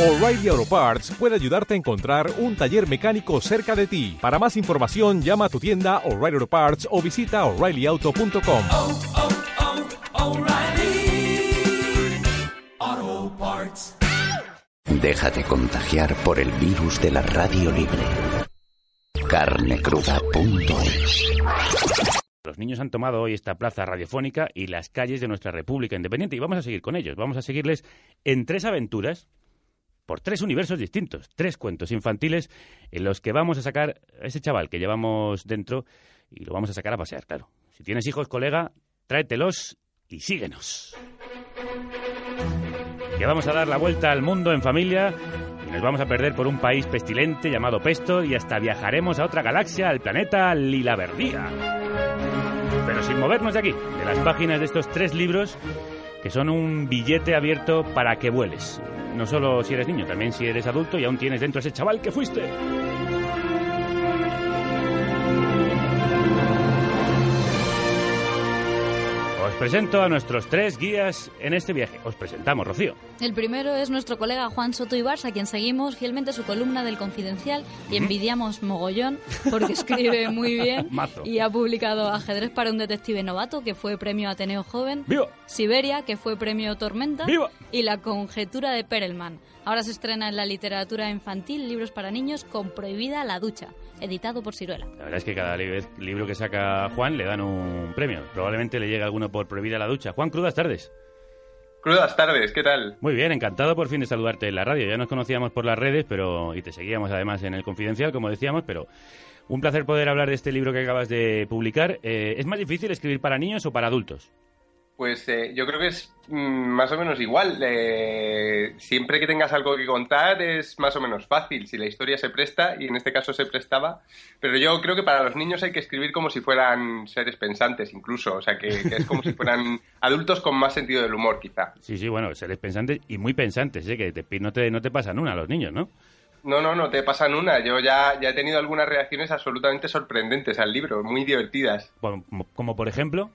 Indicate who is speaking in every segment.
Speaker 1: O'Reilly Auto Parts puede ayudarte a encontrar un taller mecánico cerca de ti. Para más información, llama a tu tienda O'Reilly Auto Parts o visita oreillyauto.com.
Speaker 2: oh, oh, O'Reilly Auto Parts.
Speaker 3: Déjate contagiar por el virus de la radio libre. Carnecruda.es
Speaker 4: Los niños han tomado hoy esta plaza radiofónica y las calles de nuestra República Independiente y vamos a seguir con ellos. Vamos a seguirles en tres aventuras por tres universos distintos, tres cuentos infantiles en los que vamos a sacar a ese chaval que llevamos dentro y lo vamos a sacar a pasear, claro. Si tienes hijos, colega, tráetelos y síguenos. Que vamos a dar la vuelta al mundo en familia y nos vamos a perder por un país pestilente llamado Pesto y hasta viajaremos a otra galaxia, al planeta Lilaverdía. Pero sin movernos de aquí, de las páginas de estos tres libros que son un billete abierto para que vueles. No solo si eres niño, también si eres adulto y aún tienes dentro ese chaval que fuiste. Presento a nuestros tres guías en este viaje. Os presentamos, Rocío.
Speaker 5: El primero es nuestro colega Juan Soto Ibars, a quien seguimos fielmente su columna del Confidencial y envidiamos mogollón porque escribe muy bien
Speaker 4: Mazo.
Speaker 5: y ha publicado Ajedrez para un detective novato, que fue premio Ateneo Joven. Siberia, que fue premio Tormenta, y La conjetura de Perelman. Ahora se estrena en la literatura infantil Libros para niños con Prohibida la ducha, editado por Ciruela.
Speaker 4: La verdad es que cada li- libro que saca Juan le dan un premio. Probablemente le llegue alguno por prohibida la ducha. Juan, crudas tardes.
Speaker 6: Crudas tardes, ¿qué tal?
Speaker 4: Muy bien, encantado por fin de saludarte en la radio. Ya nos conocíamos por las redes pero y te seguíamos además en el Confidencial, como decíamos, pero un placer poder hablar de este libro que acabas de publicar. Eh, ¿Es más difícil escribir para niños o para adultos?
Speaker 6: Pues eh, yo creo que es mm, más o menos igual. Eh, siempre que tengas algo que contar es más o menos fácil, si la historia se presta, y en este caso se prestaba. Pero yo creo que para los niños hay que escribir como si fueran seres pensantes incluso, o sea, que, que es como si fueran adultos con más sentido del humor quizá.
Speaker 4: Sí, sí, bueno, seres pensantes y muy pensantes, ¿eh? que te, no, te, no te pasan una a los niños, ¿no?
Speaker 6: No, no, no te pasan una. Yo ya, ya he tenido algunas reacciones absolutamente sorprendentes al libro, muy divertidas.
Speaker 4: Como por ejemplo...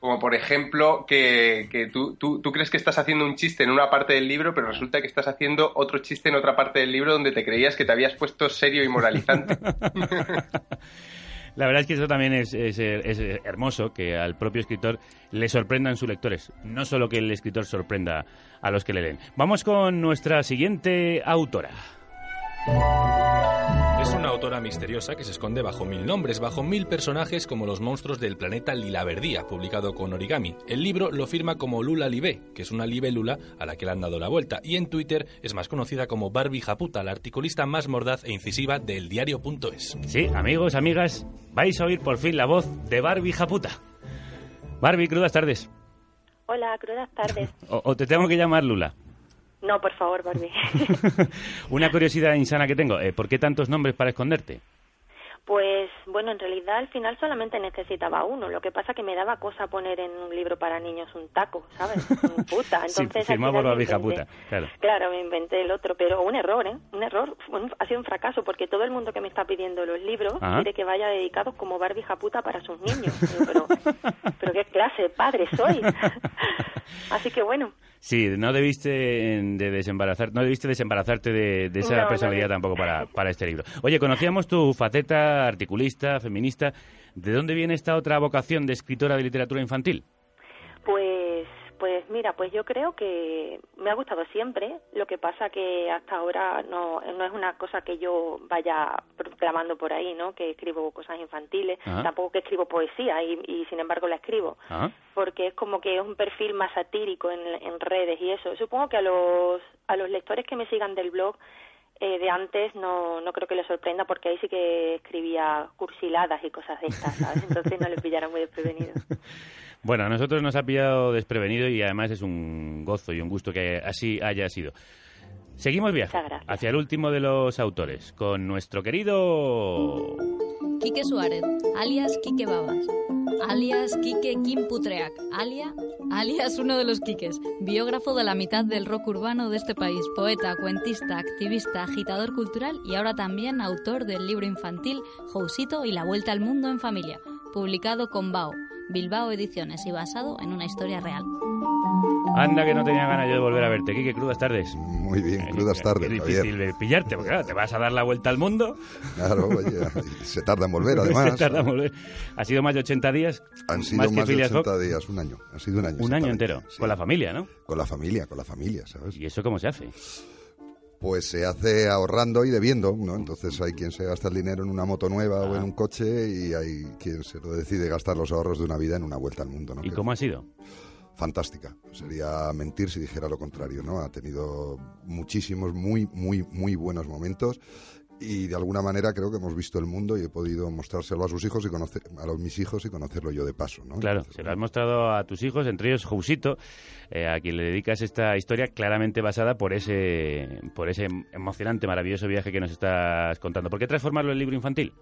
Speaker 6: Como por ejemplo que, que tú, tú, tú, crees que estás haciendo un chiste en una parte del libro, pero resulta que estás haciendo otro chiste en otra parte del libro donde te creías que te habías puesto serio y moralizante.
Speaker 4: La verdad es que eso también es, es, es, hermoso, que al propio escritor le sorprendan sus lectores. No solo que el escritor sorprenda a los que le leen. Vamos con nuestra siguiente autora.
Speaker 7: Es una autora misteriosa que se esconde bajo mil nombres, bajo mil personajes como los monstruos del planeta Lilaverdía, publicado con Origami. El libro lo firma como Lula Libé, que es una libélula a la que le han dado la vuelta, y en Twitter es más conocida como Barbie Japuta, la articulista más mordaz e incisiva del diario.es.
Speaker 4: Sí, amigos, amigas, vais a oír por fin la voz de Barbie Japuta. Barbie, crudas tardes.
Speaker 8: Hola, crudas tardes.
Speaker 4: o, o te tengo que llamar Lula.
Speaker 8: No, por favor, Barbie.
Speaker 4: Una curiosidad insana que tengo, eh, ¿por qué tantos nombres para esconderte?
Speaker 8: Pues bueno, en realidad al final solamente necesitaba uno. Lo que pasa que me daba cosa poner en un libro para niños un taco, ¿sabes? Un puta. Entonces,
Speaker 4: sí, la vieja puta, claro.
Speaker 8: Claro, me inventé el otro, pero un error, ¿eh? Un error. Un, ha sido un fracaso porque todo el mundo que me está pidiendo los libros
Speaker 4: Ajá.
Speaker 8: quiere que vaya dedicados como Barbie japuta para sus niños. pero, pero qué clase de padre soy. Así que bueno.
Speaker 4: Sí, no debiste de desembarazar, no debiste desembarazarte de, de esa
Speaker 8: no,
Speaker 4: personalidad
Speaker 8: no.
Speaker 4: tampoco para, para este libro. Oye, conocíamos tu faceta articulista, feminista. ¿De dónde viene esta otra vocación de escritora de literatura infantil?
Speaker 8: Mira, pues yo creo que me ha gustado siempre. Lo que pasa que hasta ahora no, no es una cosa que yo vaya proclamando por ahí, ¿no? Que escribo cosas infantiles,
Speaker 4: Ajá.
Speaker 8: tampoco que escribo poesía y, y sin embargo la escribo.
Speaker 4: Ajá.
Speaker 8: porque es como que es un perfil más satírico en, en redes y eso. Supongo que a los, a los lectores que me sigan del blog eh, de antes no, no creo que les sorprenda porque ahí sí que escribía cursiladas y cosas de estas, ¿sabes? Entonces no les pillara muy desprevenido.
Speaker 4: Bueno, a nosotros nos ha pillado desprevenido y además es un gozo y un gusto que así haya sido. Seguimos viaje hacia el último de los autores, con nuestro querido...
Speaker 5: Quique Suárez, alias Quique Babas, alias Quique Kim Putreak, alia, alias uno de los Quiques, biógrafo de la mitad del rock urbano de este país, poeta, cuentista, activista, agitador cultural y ahora también autor del libro infantil Jousito y la vuelta al mundo en familia, publicado con Bao, Bilbao Ediciones y basado en una historia real.
Speaker 4: Anda que no tenía ganas yo de volver a verte. Quique, crudas tardes.
Speaker 9: Muy bien, crudas
Speaker 4: Eh,
Speaker 9: tardes,
Speaker 4: Es difícil
Speaker 9: Javier.
Speaker 4: de pillarte, porque claro, te vas a dar la vuelta al mundo.
Speaker 9: Claro, oye, se tarda en volver, además.
Speaker 4: Se tarda en volver. Ha sido más de 80 días.
Speaker 9: Han sido
Speaker 4: más
Speaker 9: más,
Speaker 4: que
Speaker 9: de
Speaker 4: Phileas
Speaker 9: 80
Speaker 4: Fogg.
Speaker 9: días, un año. Ha sido un año.
Speaker 4: Un año entero.
Speaker 9: sí.
Speaker 4: Con la familia, ¿no?
Speaker 9: Con la familia, con la familia, ¿sabes?
Speaker 4: ¿Y eso cómo se hace?
Speaker 9: Pues se hace ahorrando y debiendo, ¿no? Entonces hay quien se gasta el dinero en una moto nueva o en un coche y hay quien se lo decide gastar los ahorros de una vida en una vuelta al mundo, ¿no?
Speaker 4: ¿Y
Speaker 9: Que-
Speaker 4: cómo ha sido?
Speaker 9: fantástica. Sería mentir si dijera lo contrario, ¿no? Ha tenido muchísimos, muy, muy, muy buenos momentos y de alguna manera creo que hemos visto el mundo y he podido mostrárselo a sus hijos y conocer a los, mis hijos y conocerlo yo de paso, ¿no?
Speaker 4: Claro,
Speaker 9: Entonces,
Speaker 4: se lo has mostrado a tus hijos, entre ellos Jousito, eh, a quien le dedicas esta historia claramente basada por ese, por ese emocionante, maravilloso viaje que nos estás contando. ¿Por qué transformarlo en libro infantil?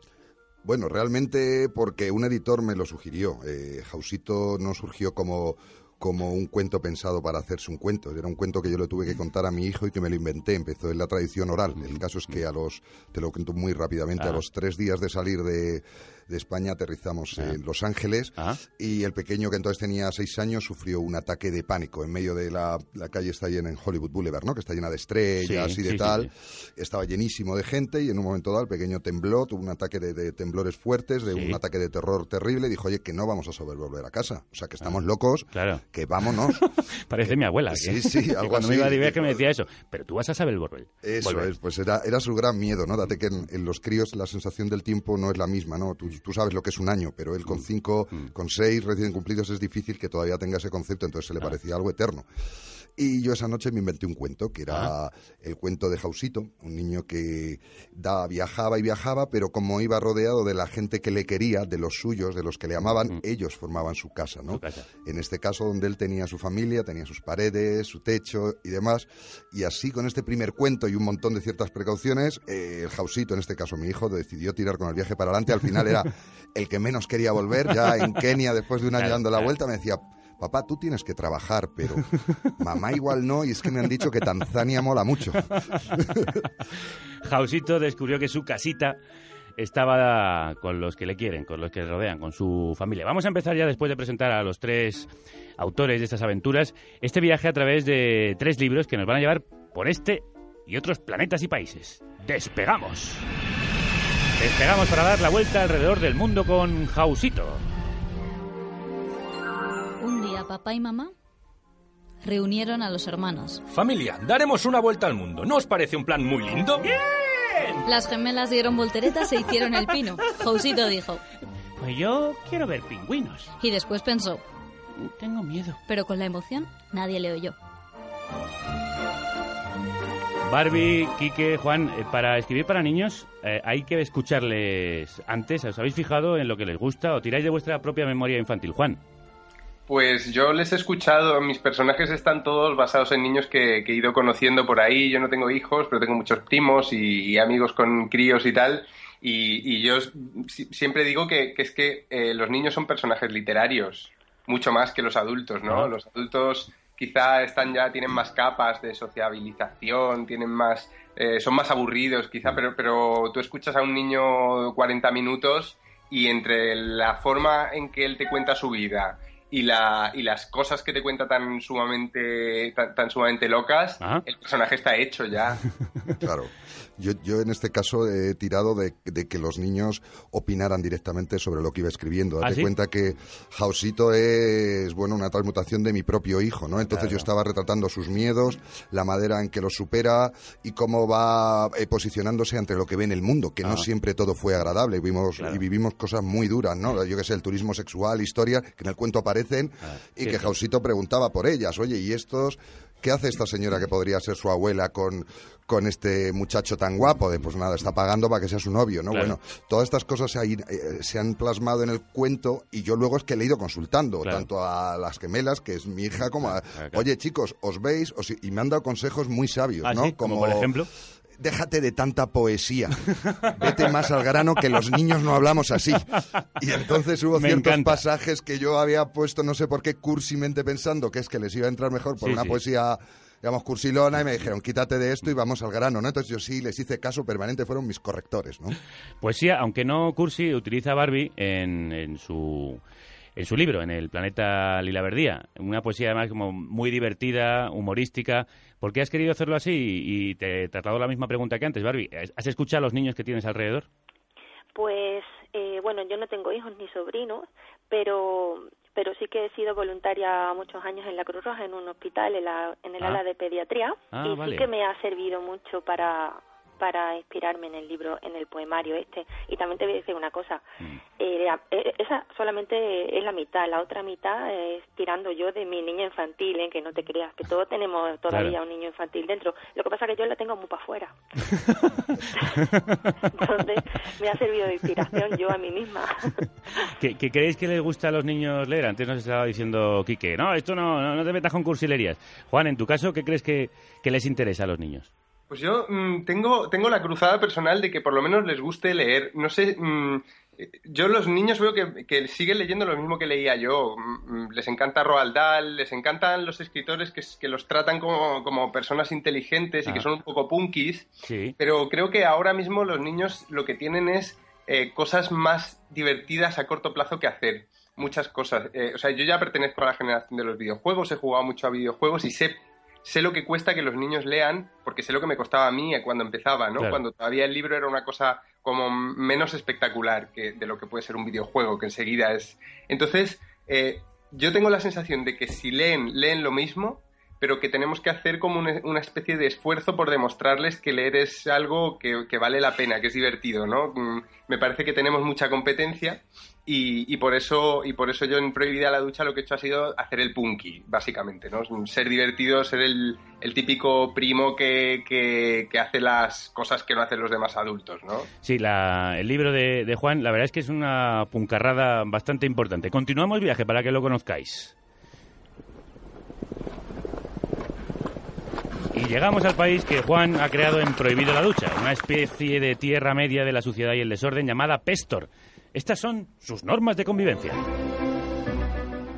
Speaker 9: Bueno, realmente porque un editor me lo sugirió. Eh, Jausito no surgió como, como un cuento pensado para hacerse un cuento. Era un cuento que yo le tuve que contar a mi hijo y que me lo inventé. Empezó en la tradición oral. El caso es que a los, te lo cuento muy rápidamente,
Speaker 4: Ah.
Speaker 9: a los tres días de salir de, de España aterrizamos en Los Ángeles
Speaker 4: Ah.
Speaker 9: y el pequeño que entonces tenía seis años sufrió un ataque de pánico en medio de la, la calle está llena en Hollywood Boulevard, ¿no? Que está llena de estrellas
Speaker 4: Sí,
Speaker 9: y de
Speaker 4: sí,
Speaker 9: tal.
Speaker 4: sí.
Speaker 9: Estaba llenísimo de gente y en un momento dado el pequeño tembló, tuvo un ataque de, de temblores fuertes, de un ataque de terror terrible y dijo, oye, que no vamos a saber volver a casa. O sea, que estamos locos,
Speaker 4: Ah, Claro.
Speaker 9: que vámonos.
Speaker 4: Parece mi abuela. que-
Speaker 9: sí, sí,
Speaker 4: que
Speaker 9: algo
Speaker 4: cuando me
Speaker 9: así.
Speaker 4: iba de viaje me decía eso. Pero tú vas a saber volver.
Speaker 9: Eso
Speaker 4: volver.
Speaker 9: es, pues era, era su gran miedo, ¿no? Date que en, en los críos la sensación del tiempo no es la misma, ¿no? Tú, tú sabes lo que es un año, pero él
Speaker 4: Mm.
Speaker 9: con cinco, con seis recién cumplidos es difícil que todavía tenga ese concepto, entonces se le parecía algo eterno. Y yo esa noche me inventé un cuento, que
Speaker 4: Ah.
Speaker 9: era el cuento de Jausito, un niño que da, viajaba y viajaba, pero como iba rodeado de la gente que le quería, de los suyos, de los que le amaban, ellos formaban su casa, ¿no?
Speaker 4: Su casa.
Speaker 9: En este caso donde él tenía su familia, tenía sus paredes, su techo y demás. Y así con este primer cuento y un montón de ciertas precauciones, eh, el Jausito, en este caso mi hijo, decidió tirar con el viaje para adelante. Al final era el que menos quería volver, ya en Kenia, después de un año dando la vuelta, me decía... Papá, tú tienes que trabajar, pero mamá igual no, y es que me han dicho que Tanzania mola mucho.
Speaker 4: Jausito descubrió que su casita estaba con los que le quieren, con los que le rodean, con su familia. Vamos a empezar ya después de presentar a los tres autores de estas aventuras, este viaje a través de tres libros que nos van a llevar por este y otros planetas y países. ¡Despegamos! Despegamos para dar la vuelta alrededor del mundo con Jausito.
Speaker 5: Papá y mamá reunieron a los hermanos.
Speaker 7: Familia, daremos una vuelta al mundo. ¿No os parece un plan muy lindo?
Speaker 5: Las gemelas dieron volteretas e hicieron el pino. Jousito dijo.
Speaker 4: Pues yo quiero ver pingüinos.
Speaker 5: Y después pensó,
Speaker 4: Tengo miedo.
Speaker 5: pero con la emoción nadie le oyó.
Speaker 4: Barbie, Quique, Juan, eh, para escribir para niños eh, hay que escucharles antes. ¿Os habéis fijado en lo que les gusta o tiráis de vuestra propia memoria infantil? Juan.
Speaker 6: Pues yo les he escuchado, mis personajes están todos basados en niños que, que he ido conociendo por ahí. Yo no tengo hijos, pero tengo muchos primos y, y amigos con críos y tal. Y, y yo si- siempre digo que, que es que eh, los niños son personajes literarios, mucho más que los adultos, ¿no? Los adultos quizá están ya, tienen más capas de sociabilización, tienen más, eh, son más aburridos quizá, pero, pero tú escuchas a un niño 40 minutos y entre la forma en que él te cuenta su vida y, la, y las cosas que te cuenta tan sumamente, tan, tan sumamente locas,
Speaker 4: Ah.
Speaker 6: el personaje está hecho ya.
Speaker 9: Claro. Yo, yo en este caso he tirado de, de que los niños opinaran directamente sobre lo que iba escribiendo. Date
Speaker 4: ¿Ah, sí?
Speaker 9: cuenta que Jausito es, bueno, una transmutación de mi propio hijo, ¿no? Entonces yo estaba retratando sus miedos, la manera en que los supera y cómo va eh, posicionándose ante lo que ve en el mundo, que
Speaker 4: Ah.
Speaker 9: no siempre todo fue agradable. Vimos,
Speaker 4: Claro.
Speaker 9: Y vivimos cosas muy duras, ¿no? Yo que sé, el turismo sexual, historia, que en el cuento aparecen
Speaker 4: Ah,
Speaker 9: y
Speaker 4: sí,
Speaker 9: que. Jausito preguntaba por ellas. Oye, ¿y estos ¿Qué hace esta señora que podría ser su abuela con, con este muchacho tan guapo? De, pues nada, está pagando para que sea su novio, ¿no?
Speaker 4: Claro.
Speaker 9: Bueno, todas estas cosas se, ha eh, se han plasmado en el cuento y yo luego es que le he ido consultando,
Speaker 4: Claro.
Speaker 9: tanto a las gemelas, que es mi hija, como a...
Speaker 4: Claro, claro.
Speaker 9: Oye, chicos, ¿os veis? Os- y me han dado consejos muy sabios,
Speaker 4: ¿Ah,
Speaker 9: ¿no?
Speaker 4: sí? Como por ejemplo.
Speaker 9: Déjate de tanta poesía. Vete más al grano que los niños no hablamos así. Y entonces hubo
Speaker 4: Me
Speaker 9: ciertos
Speaker 4: encanta.
Speaker 9: pasajes que yo había puesto, no sé por qué, cursimente pensando que es que les iba a entrar mejor por
Speaker 4: Sí,
Speaker 9: una
Speaker 4: sí.
Speaker 9: poesía, digamos, cursilona, y me dijeron, quítate de esto y vamos al grano, ¿no? Entonces yo sí les hice caso permanente, fueron mis correctores, ¿no?
Speaker 4: Poesía, aunque no cursi, utiliza Barbie en, en su en su libro, en el planeta Lila Verdía. Una poesía además como muy divertida, humorística. ¿Por qué has querido hacerlo así? Y te traslado la misma pregunta que antes, Barbie. ¿Has escuchado a los niños que tienes alrededor?
Speaker 8: Pues, eh, bueno, yo no tengo hijos ni sobrinos, pero pero sí que he sido voluntaria muchos años en la Cruz Roja, en un hospital, en, la, en el
Speaker 4: Ah.
Speaker 8: ala de pediatría,
Speaker 4: Ah,
Speaker 8: y
Speaker 4: vale.
Speaker 8: sí que me ha servido mucho para para inspirarme en el libro, en el poemario este. Y también te voy a decir una cosa,
Speaker 4: Mm.
Speaker 8: eh, eh, esa solamente es la mitad, la otra mitad es tirando yo de mi niña infantil, ¿eh? que no te creas, que todos tenemos todavía
Speaker 4: Claro.
Speaker 8: un niño infantil dentro. Lo que pasa es que yo la tengo muy para afuera. Entonces me ha servido de inspiración yo a mí misma.
Speaker 4: ¿Qué, qué creéis que les gusta a los niños leer? Antes nos estaba diciendo Quique, no, esto no, no, no te metas con cursilerías. Juan, en tu caso, ¿qué crees que, que les interesa a los niños?
Speaker 6: Pues yo mm, tengo, tengo la cruzada personal de que por lo menos les guste leer. No sé, mm, eh, yo los niños veo que, que siguen leyendo lo mismo que leía yo. Mm, mm, Les encanta Roald Dahl, les encantan los escritores que, que los tratan como, como personas inteligentes y
Speaker 4: Ah.
Speaker 6: que son un poco punkis.
Speaker 4: Sí.
Speaker 6: Pero creo que ahora mismo los niños lo que tienen es eh, cosas más divertidas a corto plazo que hacer. Muchas cosas. Eh, o sea, yo ya pertenezco a la generación de los videojuegos, he jugado mucho a videojuegos y sé, sé lo que cuesta que los niños lean, porque sé lo que me costaba a mí cuando empezaba, ¿no?
Speaker 4: Claro.
Speaker 6: Cuando todavía el libro era una cosa como menos espectacular que de lo que puede ser un videojuego, que enseguida es. Entonces, eh, yo tengo la sensación de que si leen, leen lo mismo, pero que tenemos que hacer como una, una especie de esfuerzo por demostrarles que leer es algo que, vale la pena, que es divertido, ¿no? Mm, Me parece que tenemos mucha competencia y, por eso y por eso yo en Prohibida la ducha lo que he hecho ha sido hacer el punky, básicamente, ¿no? Ser divertido, ser el, típico primo que, hace las cosas que no hacen los demás adultos, ¿no?
Speaker 4: Sí, el libro de, de Juan, la verdad es que es una puncarrada bastante importante. Continuamos viaje para que lo conozcáis. Y llegamos al país que Juan ha creado en Prohibido la Ducha, una especie de tierra media de la suciedad y el desorden llamada Pestor. Estas son sus normas de convivencia.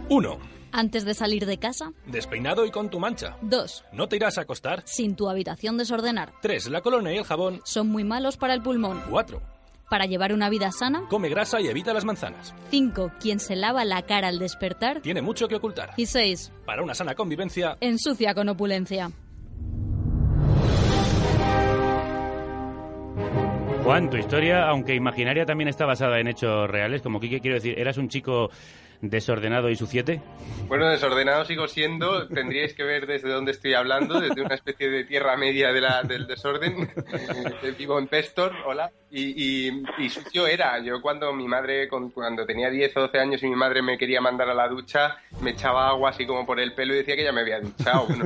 Speaker 7: 1.
Speaker 5: Antes de salir de casa.
Speaker 7: Despeinado y con tu mancha.
Speaker 5: 2.
Speaker 7: No te irás a acostar.
Speaker 5: Sin tu habitación desordenar.
Speaker 7: 3. La colonia y el jabón.
Speaker 5: Son muy malos para el pulmón.
Speaker 7: 4.
Speaker 5: Para llevar una vida sana.
Speaker 7: Come grasa y evita las manzanas.
Speaker 5: 5. Quien se lava la cara al despertar.
Speaker 7: Tiene mucho que ocultar.
Speaker 5: Y 6.
Speaker 7: Para una sana convivencia,
Speaker 5: Ensucia con opulencia.
Speaker 4: Juan, tu historia, aunque imaginaria, también está basada en hechos reales. Como Quique, quiero decir, ¿eras un chico desordenado y suciete?
Speaker 6: Bueno, desordenado sigo siendo. Tendríais que ver desde dónde estoy hablando, desde una especie de tierra media de la, del desorden. Vivo en Pestor, hola. Y, y, y sucio era. Yo cuando mi madre, cuando tenía 10 o 12 años y mi madre me quería mandar a la ducha, me echaba agua así como por el pelo y decía que ya me había duchado. Bueno,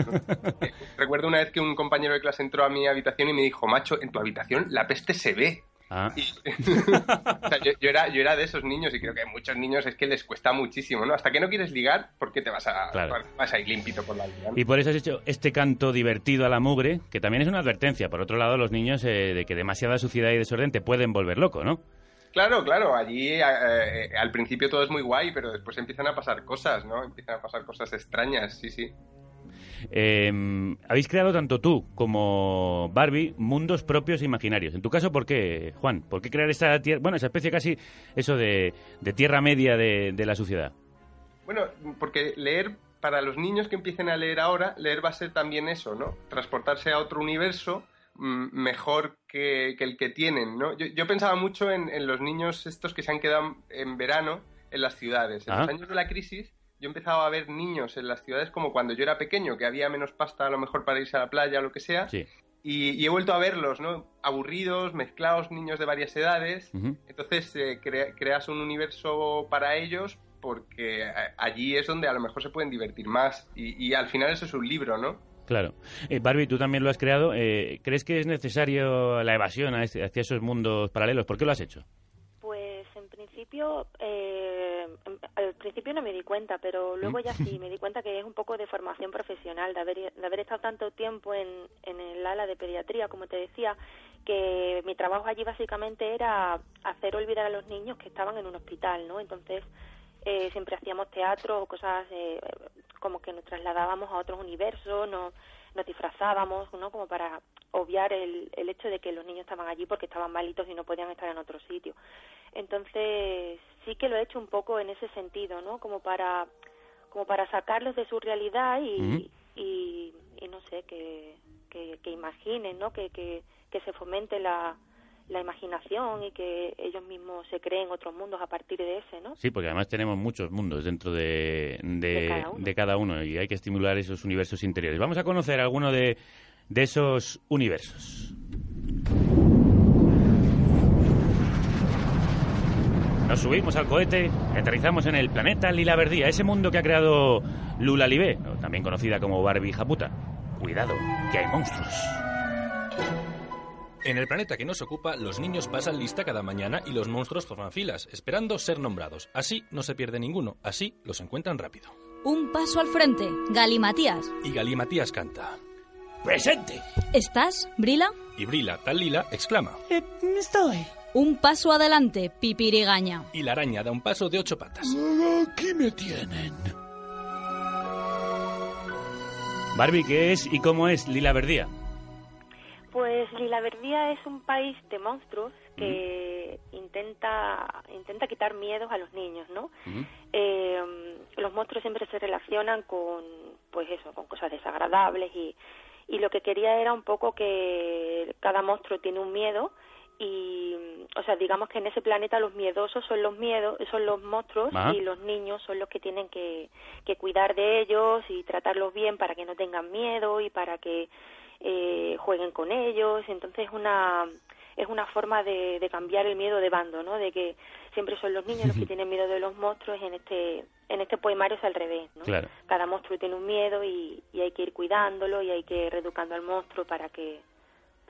Speaker 6: recuerdo una vez que un compañero de clase entró a mi habitación y me dijo, macho, en tu habitación la peste se ve.
Speaker 4: Ah,
Speaker 6: Y- o sea, yo, yo era, yo era de esos niños y creo que a muchos niños es que les cuesta muchísimo, ¿no? Hasta que no quieres ligar, ¿por qué te vas a,
Speaker 4: Claro.
Speaker 6: vas a ir limpito por la vida? ¿no?
Speaker 4: Y por eso has hecho este canto divertido a la mugre, que también es una advertencia, por otro lado, los niños, eh, de que demasiada suciedad y desorden te pueden volver loco, ¿no?
Speaker 6: Claro, claro, allí eh, eh, al principio todo es muy guay, pero después empiezan a pasar cosas, ¿no? Empiezan a pasar cosas extrañas, sí, sí.
Speaker 4: Eh, habéis creado tanto tú como Barbie mundos propios e imaginarios. En tu caso, ¿por qué, Juan? ¿Por qué crear esta tierra, bueno, esa especie casi, eso de, de tierra media de, de la sociedad?
Speaker 6: Bueno, porque leer, para los niños que empiecen a leer ahora, leer va a ser también eso, ¿no? Transportarse a otro universo mm, mejor que, que el que tienen, ¿no? Yo, yo pensaba mucho en, en los niños estos que se han quedado en verano en las ciudades. En
Speaker 4: Ah.
Speaker 6: los años de la crisis yo empezaba a ver niños en las ciudades como cuando yo era pequeño, que había menos pasta a lo mejor para irse a la playa o lo que sea.
Speaker 4: Sí.
Speaker 6: Y, y he vuelto a verlos, ¿no? Aburridos, mezclados, niños de varias edades. Entonces eh, crea- creas un universo para ellos porque a- allí es donde a lo mejor se pueden divertir más. Y, y al final eso es un libro, ¿no?
Speaker 4: Claro. Eh, Barbie, tú también lo has creado. Eh, ¿Crees que es necesario la evasión a este- hacia esos mundos paralelos? ¿Por qué lo has hecho?
Speaker 8: Pues en principio, eh, al principio no me di cuenta, pero luego ya sí, me di cuenta que es un poco de formación profesional, de haber, de haber estado tanto tiempo en, en el ala de pediatría, como te decía, que mi trabajo allí básicamente era hacer olvidar a los niños que estaban en un hospital, ¿no? Entonces eh, siempre hacíamos teatro o cosas eh, como que nos trasladábamos a otros universos, nos, nos disfrazábamos, ¿no? Como para obviar el, el hecho de que los niños estaban allí porque estaban malitos y no podían estar en otro sitio. Entonces, sí que lo he hecho un poco en ese sentido, ¿no? Como para, como para sacarlos de su realidad y, y, y no sé, que, que, que imaginen, ¿no? Que, que, que se fomente la, la imaginación y que ellos mismos se creen otros mundos a partir de ese, ¿no?
Speaker 4: Sí, porque además tenemos muchos mundos dentro de, de,
Speaker 8: De cada uno.
Speaker 4: de cada uno y hay que estimular esos universos interiores. Vamos a conocer alguno de, de esos universos. Nos subimos al cohete aterrizamos en el planeta Lila Verdía, ese mundo que ha creado Lula Libé, también conocida como Barbie Japuta. Cuidado, que hay monstruos.
Speaker 7: En el planeta que nos ocupa, los niños pasan lista cada mañana y los monstruos forman filas, esperando ser nombrados. Así no se pierde ninguno, así los encuentran rápido.
Speaker 5: Un paso al frente, Galimatías.
Speaker 7: Y Galí Matías canta.
Speaker 4: ¡Presente!
Speaker 5: ¿Estás, Brila?
Speaker 7: Y Brila, tal Lila, exclama.
Speaker 10: Estoy.
Speaker 5: Un paso adelante, Pipirigaña.
Speaker 7: Y la araña da un paso de ocho patas.
Speaker 10: Aquí me tienen.
Speaker 4: Barbie, ¿qué es y cómo es Lila Verdía?
Speaker 8: Pues Lilaverdía es un país de monstruos que intenta intenta quitar miedos a los niños, ¿no? Eh, los monstruos siempre se relacionan con, pues eso, con cosas desagradables y, y lo que quería era un poco que cada monstruo tiene un miedo y, o sea, digamos que en ese planeta los miedosos son los miedos, son los monstruos
Speaker 4: Ajá.
Speaker 8: y los niños son los que tienen que, que cuidar de ellos y tratarlos bien para que no tengan miedo y para que eh, jueguen con ellos. Entonces es una es una forma de, de cambiar el miedo de bando, ¿no? De que siempre son los niños los que tienen miedo de los monstruos. En este en este poemario es al revés, ¿no?
Speaker 4: Claro.
Speaker 8: Cada monstruo tiene un miedo y, y hay que ir cuidándolo y hay que ir reeducando al monstruo para que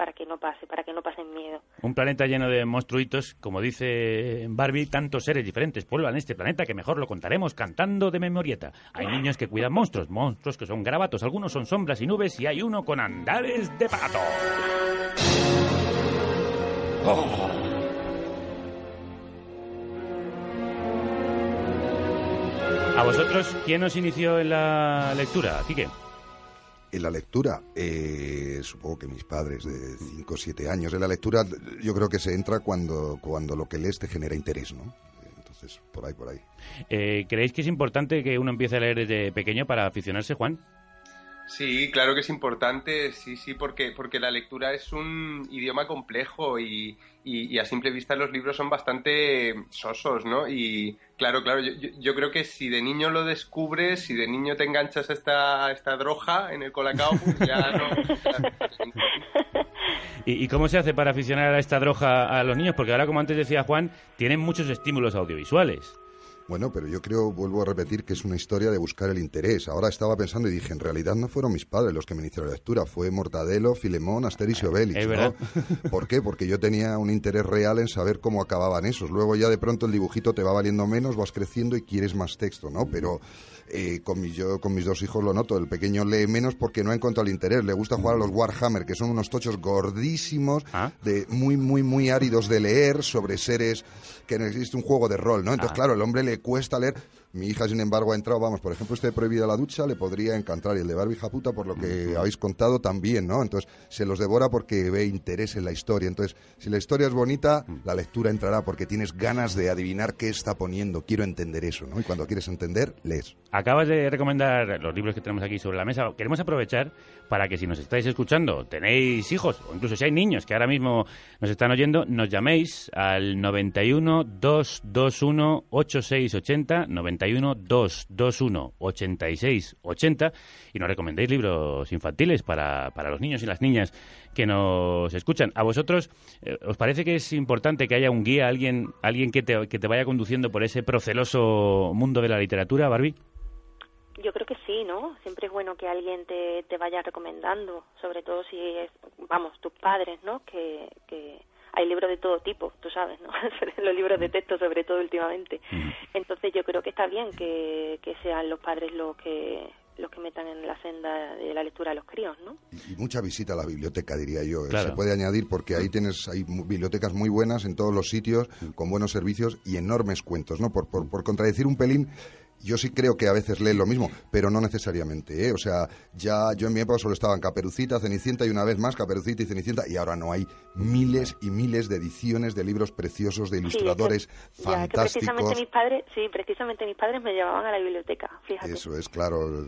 Speaker 8: para que no pase, para que no pasen miedo.
Speaker 4: Un planeta lleno de monstruitos, como dice Barbie, tantos seres diferentes pueblan este planeta que mejor lo contaremos cantando de memorieta. Hay niños que cuidan monstruos, monstruos que son garabatos, algunos son sombras y nubes y hay uno con andares de pato. A vosotros, ¿quién os inició en la lectura? Quique.
Speaker 9: En la lectura, eh, supongo que mis padres de 5 o 7 años, en la lectura yo creo que se entra cuando, cuando lo que lees te genera interés, ¿no? Entonces, por ahí, por ahí.
Speaker 4: Eh, ¿Creéis que es importante que uno empiece a leer desde pequeño para aficionarse, Juan?
Speaker 6: Sí, claro que es importante, sí, sí, porque, porque la lectura es un idioma complejo y, y- y a simple vista los libros son bastante sosos, ¿no? Y claro, claro, yo, creo que si de niño lo descubres, si de niño te enganchas a esta, a esta droga en el colacao, pues ya no...
Speaker 4: ¿Y, y cómo se hace para aficionar a esta droga a los niños? Porque ahora, como antes decía Juan, tienen muchos estímulos audiovisuales.
Speaker 9: Bueno, pero yo creo, vuelvo a repetir, que es una historia de buscar el interés. Ahora estaba pensando y dije, en realidad no fueron mis padres los que me iniciaron la lectura, fue Mortadelo, Filemón, Asterix y Obelix.
Speaker 4: Es
Speaker 9: ¿no? ¿Por qué? Porque yo tenía un interés real en saber cómo acababan esos. Luego ya de pronto el dibujito te va valiendo menos, vas creciendo y quieres más texto, ¿no? Pero eh, con, mi, yo, con mis dos hijos lo noto. El pequeño lee menos porque no ha encontrado el interés. Le gusta jugar a los Warhammer, que son unos tochos gordísimos, de muy, muy, muy áridos de leer sobre seres que no existe un juego de rol, ¿no? Entonces,
Speaker 4: Ah.
Speaker 9: claro, el hombre le cuesta leer. Mi hija, sin embargo, ha entrado, vamos, por ejemplo, este Prohibida la ducha le podría encantar. Y el de Barbie Japuta, por lo que habéis contado, también, ¿no? Entonces, se los devora porque ve interés en la historia. Entonces, si la historia es bonita, la lectura entrará porque tienes ganas de adivinar qué está poniendo. Quiero entender eso, ¿no? Y cuando quieres entender, lees.
Speaker 4: Acabas de recomendar los libros que tenemos aquí sobre la mesa. Queremos aprovechar para que si nos estáis escuchando, tenéis hijos o incluso si hay niños que ahora mismo nos están oyendo, nos llaméis al 91 221 8680, 91 221 8680 y nos recomendéis libros infantiles para, para los niños y las niñas que nos escuchan. ¿A vosotros eh, os parece que es importante que haya un guía, alguien, alguien que, te, que te vaya conduciendo por ese proceloso mundo de la literatura, Barbie?
Speaker 8: Yo creo que sí, ¿no? Siempre es bueno que alguien te, te vaya recomendando, sobre todo si es, vamos, tus padres, ¿no? Que, que hay libros de todo tipo, tú sabes, ¿no? Los libros de texto, sobre todo últimamente. Entonces yo creo que está bien que, que sean los padres los que los que metan en la senda de la lectura a los críos, ¿no?
Speaker 9: Y mucha visita a la biblioteca, diría yo. eh,
Speaker 4: Claro.
Speaker 9: Se puede añadir porque ahí tienes hay bibliotecas muy buenas en todos los sitios, con buenos servicios y enormes cuentos, ¿no? Por, por, por contradecir un pelín, yo sí creo que a veces leen lo mismo, pero no necesariamente, ¿eh? O sea, ya yo en mi época solo estaban Caperucita, Cenicienta y una vez más Caperucita y Cenicienta y ahora no hay miles y miles de ediciones de libros preciosos de ilustradores
Speaker 8: Ya, que precisamente
Speaker 9: fantásticos.
Speaker 8: mis padres, sí, precisamente mis padres me llevaban a la biblioteca, fíjate.
Speaker 9: Eso es claro.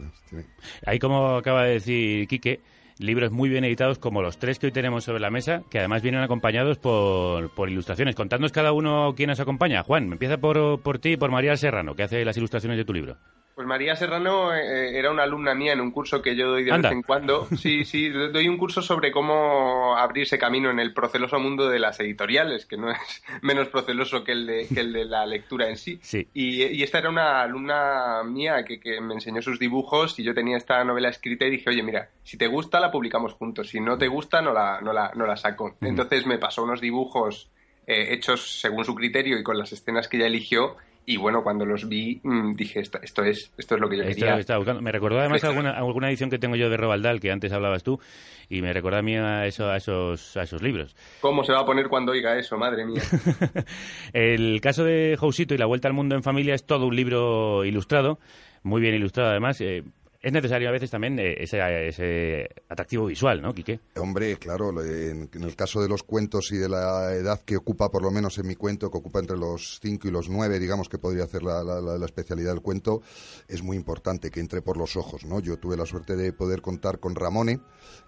Speaker 4: Ahí, como acaba de decir Quique, libros muy bien editados como los tres que hoy tenemos sobre la mesa, que además vienen acompañados por, por ilustraciones. Contadnos cada uno quién nos acompaña. Juan, empieza por, por ti y por María Serrano, que hace las ilustraciones de tu libro.
Speaker 6: Pues María Serrano eh, era una alumna mía en un curso que yo doy de
Speaker 4: Anda.
Speaker 6: vez en cuando. Sí, sí, do- doy un curso sobre cómo abrirse camino en el proceloso mundo de las editoriales, que no es menos proceloso que el de, que el de la lectura en sí.
Speaker 4: Sí.
Speaker 6: Y, y esta era una alumna mía que, que me enseñó sus dibujos y yo tenía esta novela escrita y dije, oye, mira, si te gusta la publicamos juntos, si no te gusta no la, no la, no la saco. Entonces me pasó unos dibujos eh, hechos según su criterio y con las escenas que ella eligió y bueno, cuando los vi mm, dije, esto, esto, es, esto es lo que yo
Speaker 4: Esto
Speaker 6: quería.
Speaker 4: que buscando. Me recordó además alguna, alguna edición que tengo yo de Roald Dahl, que antes hablabas tú, y me recordó a mí a, eso, a, esos, a esos libros.
Speaker 6: ¿Cómo se va a poner cuando oiga eso? Madre mía.
Speaker 4: El caso de Jousito y la vuelta al mundo en familia es todo un libro ilustrado, muy bien ilustrado además. Eh, es necesario a veces también eh, ese, ese atractivo visual, ¿no, Quique?
Speaker 9: Hombre, claro, en, en el caso de los cuentos y de la edad que ocupa, por lo menos en mi cuento, que ocupa entre los 5 y los 9, digamos que podría ser la, la- especialidad del cuento, es muy importante que entre por los ojos, ¿no? Yo tuve la suerte de poder contar con Ramone,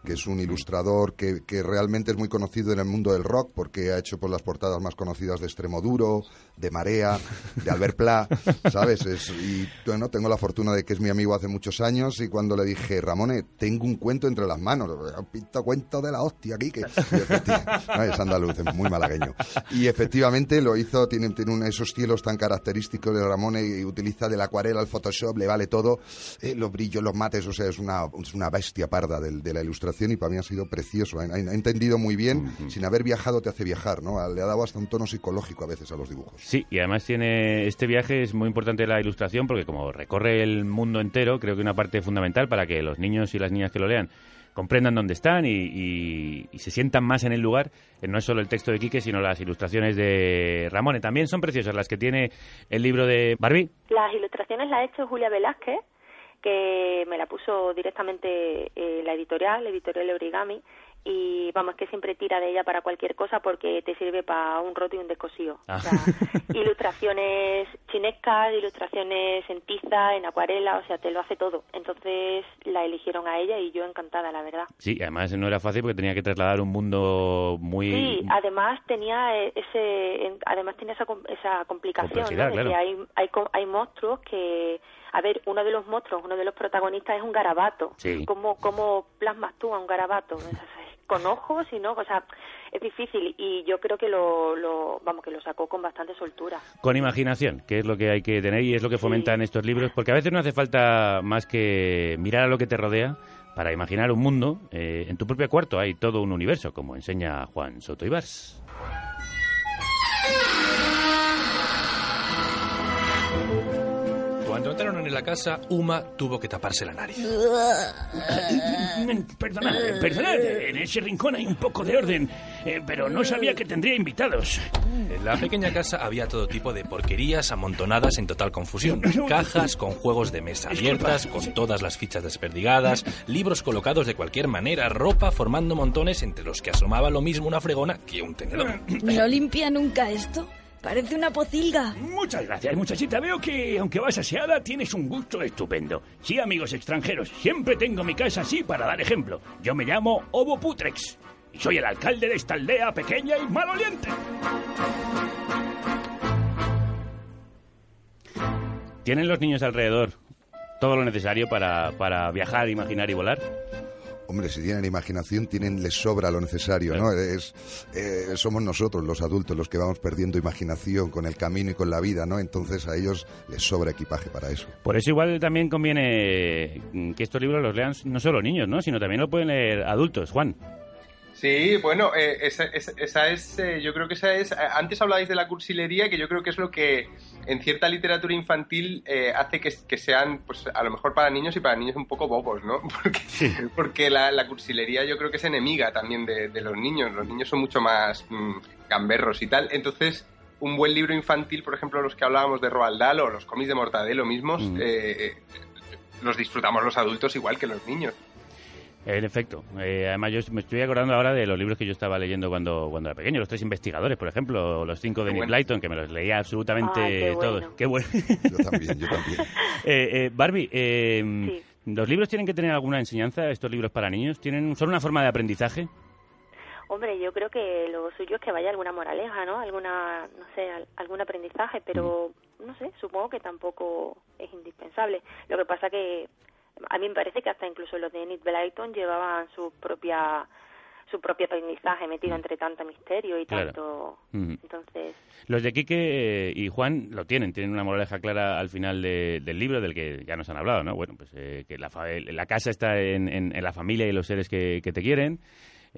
Speaker 9: que es un ilustrador que, que realmente es muy conocido en el mundo del rock, porque ha hecho por las portadas más conocidas de Extremoduro, de Marea, de Albert Pla, ¿sabes? Es- y bueno, tengo la fortuna de que es mi amigo hace muchos años y cuando le dije, Ramone, tengo un cuento entre las manos, un pinto cuento de la hostia aquí, que no, es andaluz, es muy malagueño. Y efectivamente lo hizo, tiene, tiene un- esos cielos tan característicos de Ramone y utiliza de la acuarela al Photoshop, le vale todo, eh, los brillos, los mates, o sea, es una, es una bestia parda de, la ilustración y para mí ha sido precioso. Ha, ha entendido muy bien, sin haber viajado te hace viajar, ¿no? Le ha dado hasta un tono psicológico a veces a los dibujos.
Speaker 4: Sí, y además tiene este viaje es muy importante la ilustración porque como recorre el mundo entero, creo que una parte fundamental para que los niños y las niñas que lo lean comprendan dónde están y, y- y se sientan más en el lugar. eh, No es solo el texto de Quique, sino las ilustraciones de Ramón. También son preciosas las que tiene el libro de Barbie.
Speaker 8: Las ilustraciones las ha hecho Julia Velázquez, que me la puso directamente eh, la editorial, la editorial Origami, y vamos, que siempre tira de ella para cualquier cosa porque te sirve para un roto y un descosío.
Speaker 4: Ah.
Speaker 8: O sea, ilustraciones chinescas, ilustraciones en tiza, en acuarela, o sea, te lo hace todo. Entonces la eligieron a ella y yo encantada, la verdad.
Speaker 4: Sí, además no era fácil porque tenía que trasladar un mundo muy...
Speaker 8: Sí, además tenía eh, ese, además tenía esa, esa complicación, ¿no? De
Speaker 4: claro.
Speaker 8: que hay, hay, hay monstruos que, a ver, uno de los monstruos, uno de los protagonistas es un garabato.
Speaker 4: Sí.
Speaker 8: ¿Cómo, cómo plasmas tú a un garabato? Con ojos y no, o sea, es difícil y yo creo que lo, lo, vamos, que lo sacó con bastante soltura.
Speaker 4: Con imaginación, que es lo que hay que tener y es lo que fomentan estos libros, porque a veces no hace falta más que mirar a lo que te rodea para imaginar un mundo. Eh, en tu propio cuarto hay todo un universo, como enseña Juan Soto Ibars.
Speaker 7: Cuando entraron en la casa, Uma tuvo que taparse la nariz.
Speaker 10: Perdonad, perdonad, en ese rincón hay un poco de orden, eh, pero no sabía que tendría invitados.
Speaker 7: En la pequeña casa había todo tipo de porquerías amontonadas en total confusión. Cajas con juegos de mesa abiertas, con todas las fichas desperdigadas, libros colocados de cualquier manera, ropa formando montones entre los que asomaba lo mismo una fregona que un tenedor.
Speaker 5: ¿No limpia nunca esto? Parece una pocilga.
Speaker 10: Muchas gracias, muchachita. Veo que, aunque vas aseada, tienes un gusto estupendo. Sí, amigos extranjeros, siempre tengo mi casa así para dar ejemplo. Yo me llamo Ovo Putrex y soy el alcalde de esta aldea pequeña y maloliente.
Speaker 4: ¿Tienen los niños alrededor todo lo necesario para, para viajar, imaginar y volar?
Speaker 9: Hombre, si tienen imaginación, tienen, les sobra lo necesario, ¿no? Es, eh, somos nosotros, los adultos, los que vamos perdiendo imaginación con el camino y con la vida, ¿no? Entonces a ellos les sobra equipaje para eso.
Speaker 4: Por eso igual también conviene mm, que estos libros los lean no solo niños, ¿no? Sino también lo pueden leer adultos, Juan.
Speaker 6: Sí, bueno, eh, esa, esa- esa es, eh, yo creo que esa es, eh, antes hablabais de la cursilería, que yo creo que es lo que en cierta literatura infantil eh, hace que, que sean, pues a lo mejor para niños y para niños un poco bobos, ¿no? Porque, porque la, la cursilería yo creo que es enemiga también de, de los niños, los niños son mucho más mm, gamberros y tal, entonces un buen libro infantil, por ejemplo, los que hablábamos de Roald Dahl o los cómics de Mortadelo mismos,
Speaker 4: Mm.
Speaker 6: eh, los disfrutamos los adultos igual que los niños.
Speaker 4: En efecto. Eh, además, yo me estoy acordando ahora de los libros que yo estaba leyendo cuando, cuando era pequeño. Los tres investigadores, por ejemplo, o los cinco de
Speaker 6: Qué
Speaker 4: Nick
Speaker 6: bueno.
Speaker 4: Blyton, que me los leía absolutamente
Speaker 8: qué bueno.
Speaker 4: todos. Qué bueno.
Speaker 9: Yo también, yo también.
Speaker 4: Eh, eh, Barbie, eh,
Speaker 8: Sí.
Speaker 4: ¿los libros tienen que tener alguna enseñanza, estos libros para niños? ¿Tienen, ¿Son una forma de aprendizaje?
Speaker 8: Hombre, yo creo que lo suyo es que vaya alguna moraleja, ¿no? Alguna, no sé, al- algún aprendizaje, pero no sé, supongo que tampoco es indispensable. Lo que pasa que a mí me parece que hasta incluso los de Enid Blyton llevaban su propia su propio aprendizaje metido entre tanto misterio y
Speaker 4: Claro.
Speaker 8: tanto
Speaker 4: Ujú.
Speaker 8: entonces
Speaker 4: Los de Quique eh, y Juan lo tienen, tienen una moraleja clara al final de- del libro, del que ya nos han hablado, ¿no? Bueno, pues eh, que la, la casa está en, en- en la familia y los seres que, que te quieren.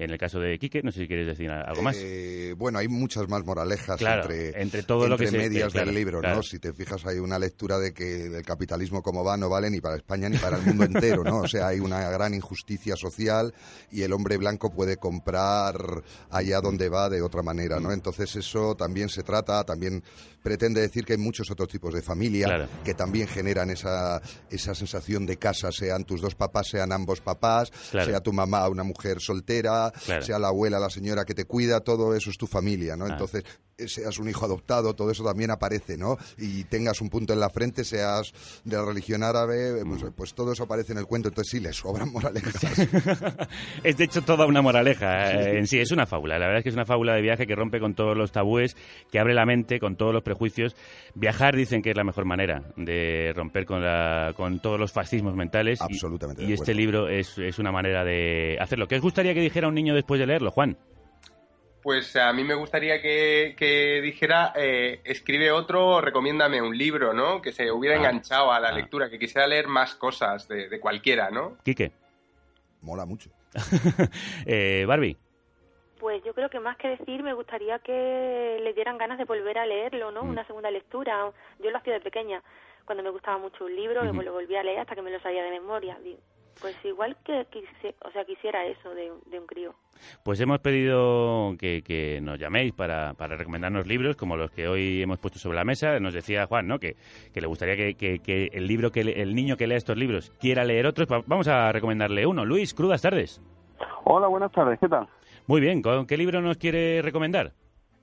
Speaker 4: En el caso de Quique, no sé si quieres decir algo más.
Speaker 9: Eh, bueno, hay muchas más moralejas
Speaker 4: Claro,
Speaker 9: entre,
Speaker 4: entre todo lo que se-
Speaker 9: medias
Speaker 4: claro,
Speaker 9: del libro,
Speaker 4: claro.
Speaker 9: ¿no? Si te fijas, hay una lectura de que el capitalismo como va no vale ni para España ni para el mundo entero, ¿no? O sea, hay una gran injusticia social y el hombre blanco puede comprar allá donde va de otra manera. ¿no? Entonces eso también se trata, también pretende decir que hay muchos otros tipos de familia que también generan esa, esa sensación de casa, sean tus dos papás, sean ambos papás, sea tu mamá una mujer soltera,
Speaker 4: Claro.
Speaker 9: sea la abuela, la señora que te cuida, todo eso es tu familia, ¿no?
Speaker 4: Ah.
Speaker 9: Entonces, seas un hijo adoptado, todo eso también aparece, ¿no? Y tengas un punto en la frente, seas de la religión árabe, pues,
Speaker 4: Mm.
Speaker 9: pues todo eso aparece en el cuento, entonces sí, le sobran moralejas.
Speaker 4: es de hecho toda una moraleja eh, en sí, es una fábula. La verdad es que es una fábula de viaje que rompe con todos los tabúes, que abre la mente con todos los prejuicios. Viajar dicen que es la mejor manera de romper con, la- con todos los fascismos mentales. y-
Speaker 9: Absolutamente
Speaker 4: Y,
Speaker 9: de
Speaker 4: este libro es, es una manera de hacerlo. ¿Qué os gustaría que dijera un niño después de leerlo, Juan?
Speaker 6: Pues a mí me gustaría que, que dijera, eh, escribe otro, recomiéndame un libro, ¿no? Que se hubiera
Speaker 4: Ah.
Speaker 6: enganchado a la
Speaker 4: Ah.
Speaker 6: lectura, que quisiera leer más cosas de, de cualquiera, ¿no?
Speaker 4: Quique.
Speaker 9: Mola mucho.
Speaker 4: Eh, Barbie.
Speaker 8: Pues yo creo que más que decir, me gustaría que le dieran ganas de volver a leerlo, ¿no?
Speaker 4: Mm.
Speaker 8: Una segunda lectura. Yo lo hacía de pequeña, cuando me gustaba mucho un libro,
Speaker 4: Ujú.
Speaker 8: lo volví a leer hasta que me lo sabía de memoria. Digo, Pues igual que quise- o sea, quisiera eso de, un- de un crío.
Speaker 4: Pues hemos pedido que, que nos llaméis para, para recomendarnos libros como los que hoy hemos puesto sobre la mesa. Nos decía Juan, ¿no? Que, que le gustaría que, que- que el libro que le- el niño que lea estos libros quiera leer otros. Va- Vamos a recomendarle uno. Luis, crudas tardes.
Speaker 11: Hola, buenas tardes, ¿qué tal?
Speaker 4: Muy bien, ¿con qué libro nos quiere recomendar?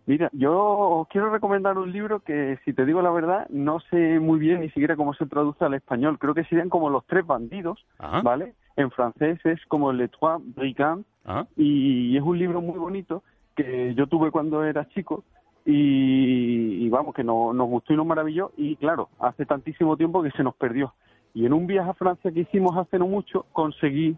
Speaker 11: Mira, yo os quiero recomendar un libro que, si te digo la verdad, no sé muy bien ni siquiera cómo se traduce al español. Creo que serían como Los Tres Bandidos,
Speaker 4: Ajá.
Speaker 11: ¿vale? En francés es como Les Trois Brigands
Speaker 4: Ajá.
Speaker 11: y es un libro muy bonito que yo tuve cuando era chico y, y vamos, que no- nos gustó y nos maravilló y claro, hace tantísimo tiempo que se nos perdió. Y en un viaje a Francia que hicimos hace no mucho conseguí,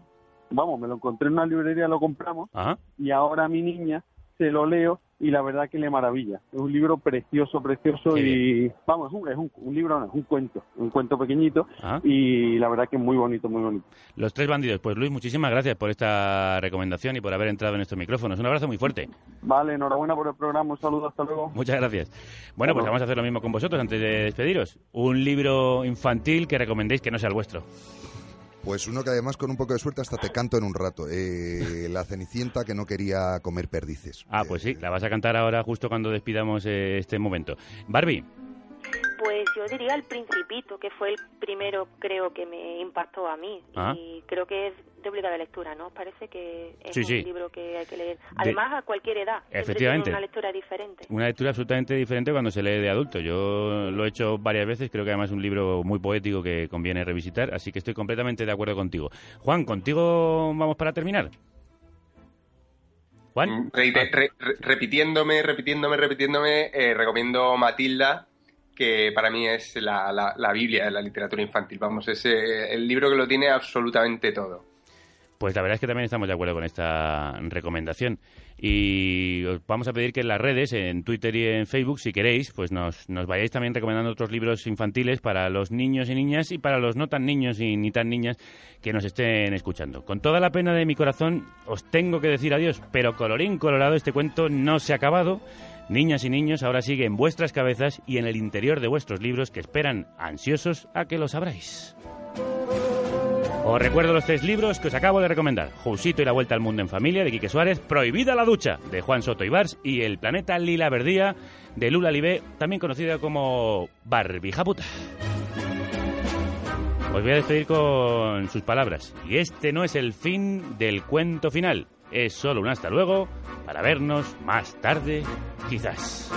Speaker 11: vamos, me lo encontré en una librería, lo compramos
Speaker 4: Ajá.
Speaker 11: y ahora a mi niña se lo leo y la verdad que le maravilla. Es un libro precioso, precioso
Speaker 4: Qué
Speaker 11: y vamos, es un, es un, un libro, no, es un cuento, un cuento pequeñito y la verdad que es muy bonito, muy bonito.
Speaker 4: Los tres bandidos. Pues Luis, muchísimas gracias por esta recomendación y por haber entrado en estos micrófonos. Un abrazo muy fuerte.
Speaker 11: Vale, enhorabuena por el programa, un saludo, hasta luego.
Speaker 4: Muchas gracias. Bueno, pues vamos a hacer lo mismo con vosotros antes de despediros. Un libro infantil que recomendéis que no sea el vuestro.
Speaker 9: Pues uno que además con un poco de suerte hasta te canto en un rato. Eh, la Cenicienta que no quería comer perdices.
Speaker 4: Ah, pues sí, la vas a cantar ahora justo cuando despidamos eh, este momento. Barbie,
Speaker 8: Pues yo diría El Principito, que fue el primero, creo, que me impactó a mí.
Speaker 4: Ah.
Speaker 8: Y creo que es de obligada lectura, ¿no? Parece que es
Speaker 4: Sí,
Speaker 8: un
Speaker 4: sí.
Speaker 8: libro que hay que leer. Además, a cualquier edad.
Speaker 4: Efectivamente.
Speaker 8: una lectura diferente.
Speaker 4: una lectura absolutamente diferente cuando se lee de adulto. Yo lo he hecho varias veces, creo que además es un libro muy poético que conviene revisitar, así que estoy completamente de acuerdo contigo. Juan, ¿contigo vamos para terminar? Juan.
Speaker 6: Mm, reite- re- re- repitiéndome, repitiéndome, repitiéndome, eh, recomiendo Matilda, que para mí es la, la- la Biblia de la literatura infantil. Vamos, es eh, el libro que lo tiene absolutamente todo.
Speaker 4: Pues la verdad es que también estamos de acuerdo con esta recomendación. Y os vamos a pedir que en las redes, en Twitter y en Facebook, si queréis, pues nos, nos vayáis también recomendando otros libros infantiles para los niños y niñas y para los no tan niños y ni tan niñas que nos estén escuchando. Con toda la pena de mi corazón, os tengo que decir adiós, pero colorín colorado, este cuento no se ha acabado. Niñas y niños, ahora sigue en vuestras cabezas y en el interior de vuestros libros que esperan ansiosos a que los abráis. Os recuerdo los tres libros que os acabo de recomendar. Jusito y la vuelta al mundo en familia, de Quique Suárez, Prohibida la ducha, de Juan Soto Ibars, y El planeta Lila Verdía, de Lula Libé, también conocida como Barbija Puta. Os voy a despedir con sus palabras. Y este no es el fin del cuento final. Es solo un hasta luego para vernos más tarde, quizás.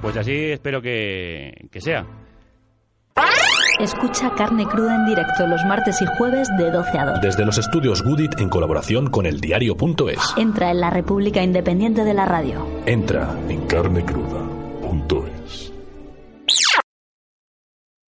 Speaker 4: Pues así espero que, que sea.
Speaker 5: Escucha Carne Cruda en directo los martes y jueves de 12 a 2.
Speaker 12: Desde los estudios Goodit en colaboración con el diario.es.
Speaker 5: Entra en la República Independiente de la Radio.
Speaker 12: Entra en carnecruda.es.